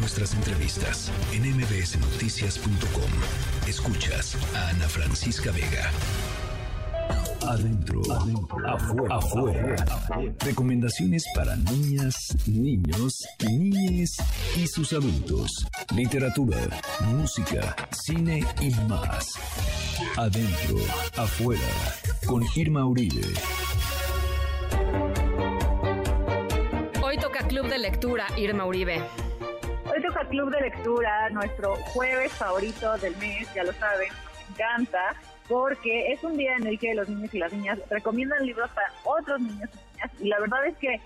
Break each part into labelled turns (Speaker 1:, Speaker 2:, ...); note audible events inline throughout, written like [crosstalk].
Speaker 1: nuestras entrevistas en mbsnoticias.com. Escuchas a Ana Francisca Vega. Adentro, afuera, afuera. Recomendaciones para niñas, niños, niñes y sus adultos. Literatura, música, cine y más. Adentro, afuera. Con Irma Uribe.
Speaker 2: Hoy toca Club de Lectura, Irma Uribe.
Speaker 3: Hoy toca Club de Lectura, nuestro jueves favorito del mes, ya lo saben, me encanta, porque es un día en el que los niños y las niñas recomiendan libros para otros niños y niñas, y la verdad es que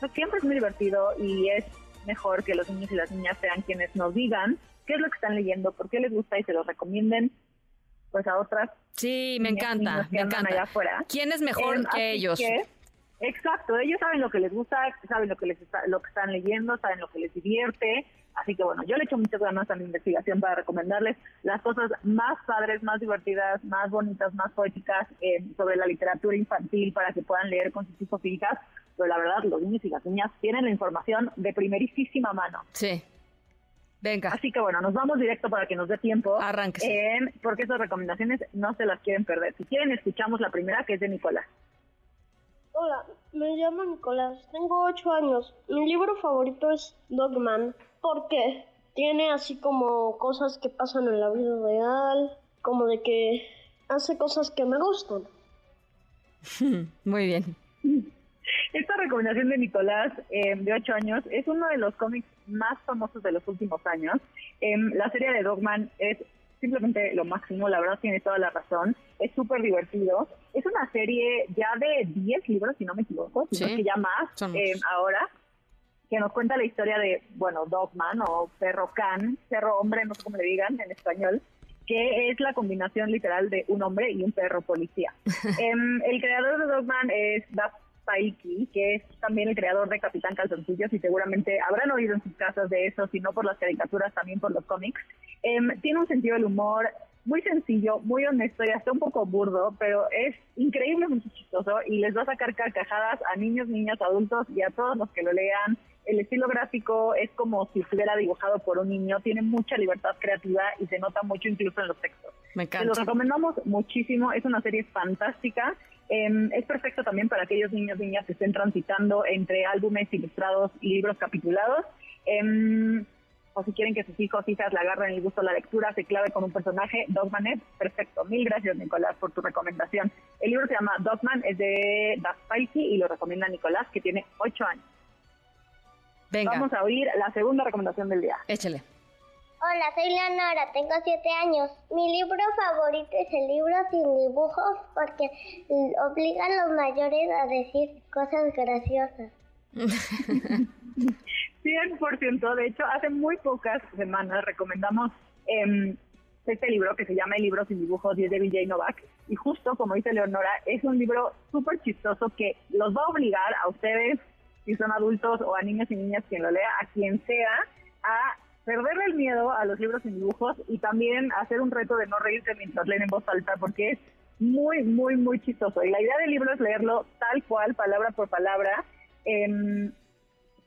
Speaker 3: pues, siempre es muy divertido y es mejor que los niños y las niñas sean quienes nos digan qué es lo que están leyendo, por qué les gusta y se lo recomienden pues a otras.
Speaker 2: Sí, me encanta, me encanta.
Speaker 3: Allá afuera.
Speaker 2: ¿Quién es mejor
Speaker 3: Em,
Speaker 2: que ellos?
Speaker 3: que, exacto, ellos saben lo que les gusta, saben lo que les está- lo que están leyendo, saben lo que les divierte. Así que bueno, yo le echo muchas ganas a mi investigación para recomendarles las cosas más padres, más divertidas, más bonitas, más poéticas eh, sobre la literatura infantil para que puedan leer con sus hijos y hijas. Pero la verdad, los niños y las niñas tienen la información de primerísima mano.
Speaker 2: Sí. Venga.
Speaker 3: Así que bueno, nos vamos directo para que nos dé tiempo.
Speaker 2: Arránquese.
Speaker 3: Eh, porque esas recomendaciones no se las quieren perder. Si quieren, escuchamos la primera, que es de Nicolás.
Speaker 4: Hola, me llamo Nicolás, tengo ocho años. Mi libro favorito es Dogman. ¿Por qué? Tiene así como cosas que pasan en la vida real, como de que hace cosas que me gustan. [laughs]
Speaker 2: Muy bien.
Speaker 3: Esta recomendación de Nicolás, eh, de 8 años, es uno de los cómics más famosos de los últimos años. Em, la serie de Dogman es simplemente lo máximo, la verdad tiene toda la razón. Es súper divertido. Es una serie ya de 10 libros, si no me equivoco, si no
Speaker 2: Sí,
Speaker 3: que ya más
Speaker 2: muchos.
Speaker 3: ahora, que nos cuenta la historia de, bueno, Dogman o Perro Can, Perro Hombre, no sé cómo le digan en español, que es la combinación literal de un hombre y un perro policía. [laughs] Em, el creador de Dogman es Daz Paiki, que es también el creador de Capitán Calzoncillos y seguramente habrán oído en sus casas de eso, si no por las caricaturas, también por los cómics. Em, tiene un sentido del humor muy sencillo, muy honesto y hasta un poco burdo, pero es increíblemente chistoso y les va a sacar carcajadas a niños, niñas, adultos y a todos los que lo lean. El estilo gráfico es como si estuviera dibujado por un niño, tiene mucha libertad creativa y se nota mucho incluso en los textos.
Speaker 2: Me
Speaker 3: Se los
Speaker 2: encanta.
Speaker 3: recomendamos muchísimo, es una serie fantástica. Eh, es perfecto también para aquellos niños niñas que estén transitando entre álbumes ilustrados y libros capitulados. Eh, o si quieren que sus hijos hijas le agarren el gusto a la lectura, se clave con un personaje, Dogman es perfecto. Mil gracias, Nicolás, por tu recomendación. El libro se llama Dogman, es de Das Paiki y lo recomienda Nicolás, que tiene ocho años.
Speaker 2: Venga,
Speaker 3: Vamos a oír la segunda recomendación del día.
Speaker 2: échale.
Speaker 5: Hola, soy Leonora, tengo siete años. Mi libro favorito es el libro sin dibujos porque obliga a los mayores a decir cosas graciosas. [laughs]
Speaker 3: 100%. De hecho, hace muy pocas semanas recomendamos em, este libro que se llama El libro sin dibujos y es de Vijay Novak. Y justo como dice Leonora, es un libro súper chistoso que los va a obligar a ustedes, si son adultos o a niños y niñas quien lo lea, a quien sea, a perderle el miedo a los libros sin dibujos y también hacer un reto de no reírse mientras leen en voz alta porque es muy, muy, muy chistoso. Y la idea del libro es leerlo tal cual, palabra por palabra. em,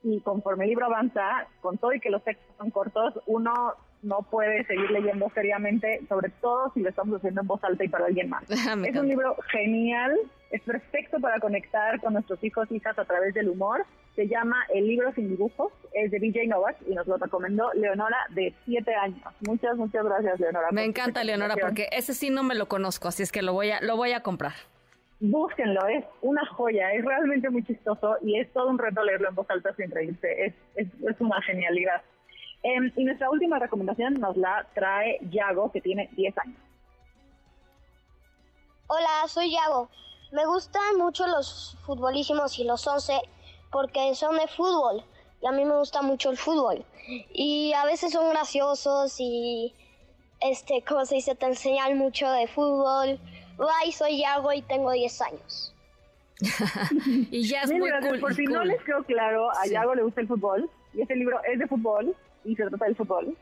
Speaker 3: y conforme el libro avanza, con todo y que los textos son cortos, uno no puede seguir leyendo seriamente, sobre todo si lo estamos haciendo en voz alta y para alguien más. [laughs]
Speaker 2: Me
Speaker 3: es un libro genial, es perfecto para conectar con nuestros hijos y hijas a través del humor. Se llama El libro sin dibujos, es de DJ Novak y nos lo recomendó Leonora de 7 años. Muchas, muchas gracias, Leonora.
Speaker 2: Me encanta, Leonora, porque ese sí no me lo conozco, así es que lo voy a, lo voy a comprar.
Speaker 3: Búsquenlo, es una joya, es realmente muy chistoso y es todo un reto leerlo en voz alta sin reírse, es, es, es una genialidad. Em, y nuestra última recomendación nos la trae Yago, que tiene 10 años.
Speaker 5: Hola, soy Yago. Me gustan mucho los futbolísimos y los once porque son de fútbol y a mí me gusta mucho el fútbol. Y a veces son graciosos y, este, como se dice, te enseñan mucho de fútbol. Bye, soy Yago y tengo 10 años. [laughs]
Speaker 2: Y ya es muy cool.
Speaker 3: Por si no
Speaker 2: cool.
Speaker 3: les quedó claro, a
Speaker 2: Sí.
Speaker 3: Yago le gusta el fútbol y este libro es de fútbol y se trata del fútbol.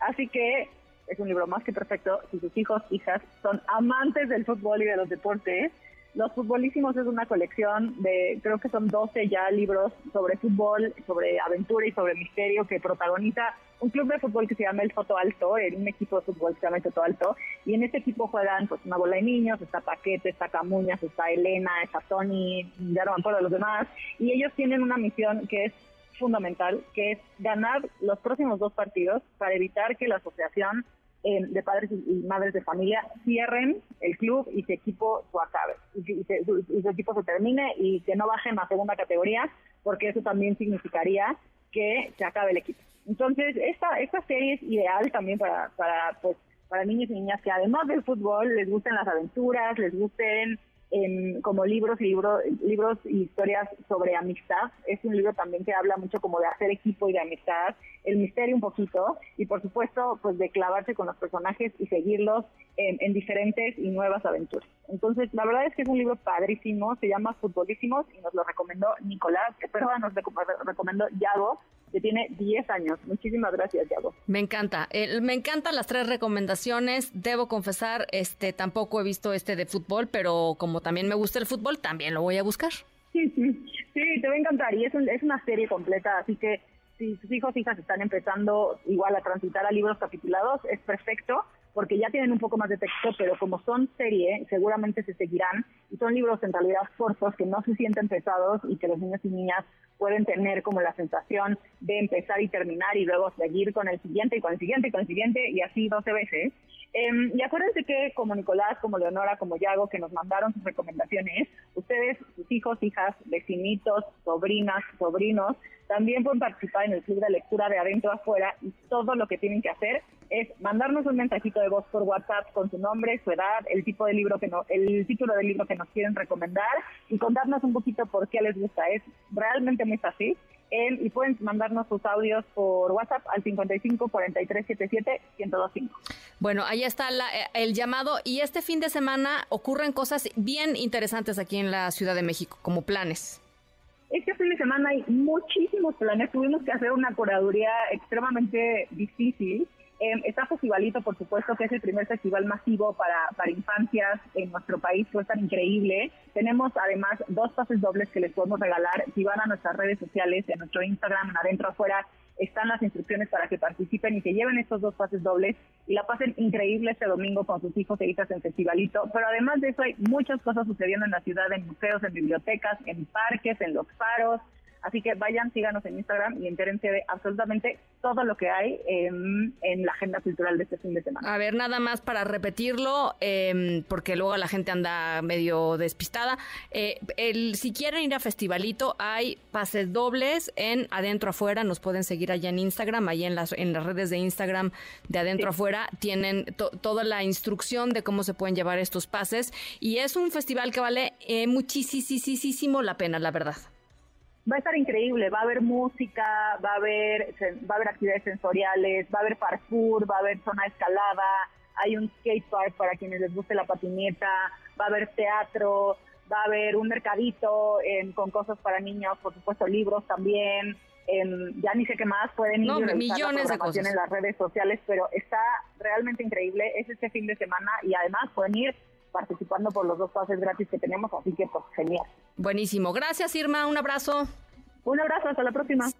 Speaker 3: Así que es un libro más que perfecto si sus hijos, hijas son amantes del fútbol y de los deportes. Los Futbolísimos es una colección de, creo que son 12 ya libros sobre fútbol, sobre aventura y sobre misterio que protagoniza un club de fútbol que se llama el Foto Alto, un equipo de fútbol que se llama el Foto Alto, y en este equipo juegan pues una bola de niños, está Paquete, está Camuñas, está Elena, está Tony, ya no me acuerdo los demás, y ellos tienen una misión que es fundamental, que es ganar los próximos dos partidos para evitar que la asociación eh, de padres y madres de familia cierren el club y su equipo su acabe, y, su, equipo se termine y que no bajen a segunda categoría, porque eso también significaría que se acabe el equipo. Entonces, esta, esta serie es ideal también para, para, pues, para niños y niñas que además del fútbol les gusten las aventuras, les gusten como libros, libros, libros y historias sobre amistad. Es un libro también que habla mucho como de hacer equipo y de amistad, el misterio un poquito y por supuesto pues de clavarse con los personajes y seguirlos en, diferentes y nuevas aventuras. Entonces la verdad es que es un libro padrísimo, se llama Futbolísimos y nos lo recomendó Nicolás, perdón, nos recomendó Yago, que tiene 10 años. Muchísimas gracias, Yago.
Speaker 2: Me encanta. me encantan las tres recomendaciones. Debo confesar, este tampoco he visto este de fútbol, pero como también me gusta el fútbol, también lo voy a buscar.
Speaker 3: Sí, sí, sí te va a encantar. Y es, es una serie completa, así que si sus hijos hijas están empezando igual a transitar a libros capitulados, es perfecto porque ya tienen un poco más de texto, pero como son serie, seguramente se seguirán y son libros en realidad cortos que no se sienten pesados y que los niños y niñas pueden tener como la sensación de empezar y terminar y luego seguir con el siguiente y con el siguiente y con el siguiente y así 12 veces. Em, y acuérdense que como Nicolás, como Leonora, como Yago, que nos mandaron sus recomendaciones, ustedes, sus hijos, hijas, vecinitos, sobrinas, sobrinos, también pueden participar en el club de lectura de adentro afuera y todo lo que tienen que hacer es mandarnos un mensajito de voz por WhatsApp con su nombre, su edad, el tipo de libro que no, el título del libro que nos quieren recomendar y contarnos un poquito por qué les gusta. Es realmente muy fácil. y pueden mandarnos sus audios por WhatsApp al 55 43 77 1025.
Speaker 2: Bueno, ahí está eh, el llamado y este fin de semana ocurren cosas bien interesantes aquí en la Ciudad de México, como planes.
Speaker 3: Este fin de semana hay muchísimos planes. Tuvimos que hacer una curaduría extremadamente difícil eh, está Festivalito, por supuesto, que es el primer festival masivo para, para infancias en nuestro país, fue tan increíble. Tenemos además dos pases dobles que les podemos regalar. Si van a nuestras redes sociales, en nuestro Instagram, en adentro afuera, están las instrucciones para que participen y que lleven estos dos pases dobles y la pasen increíble este domingo con sus hijos e hijas en Festivalito. Pero además de eso hay muchas cosas sucediendo en la ciudad, en museos, en bibliotecas, en parques, en los faros, Así que vayan, síganos en Instagram y entérense de absolutamente todo lo que hay en, la agenda cultural de este fin de semana.
Speaker 2: A ver, nada más para repetirlo, em, porque luego la gente anda medio despistada. Eh, el, si quieren ir a Festivalito, hay pases dobles en Adentro Afuera. Nos pueden seguir allá en Instagram, ahí en las, en las redes de Instagram de Adentro Afuera. Tienen toda la instrucción de cómo se pueden llevar estos pases. Y es un festival que vale eh, muchísimo la pena, la verdad
Speaker 3: va a estar increíble, va a haber música, va a haber, va a haber actividades sensoriales, va a haber parkour, va a haber zona de escalada, hay un skate park para quienes les guste la patineta, va a haber teatro, va a haber un mercadito con cosas para niños, por supuesto libros también, ya ni sé qué más, pueden ir
Speaker 2: no, millones de cosas.
Speaker 3: en las redes sociales, pero está realmente increíble, es este fin de semana y además pueden ir participando por los dos pases gratis que tenemos, así que pues genial.
Speaker 2: Buenísimo. Gracias, Irma. Un abrazo.
Speaker 3: Un abrazo. Hasta la próxima.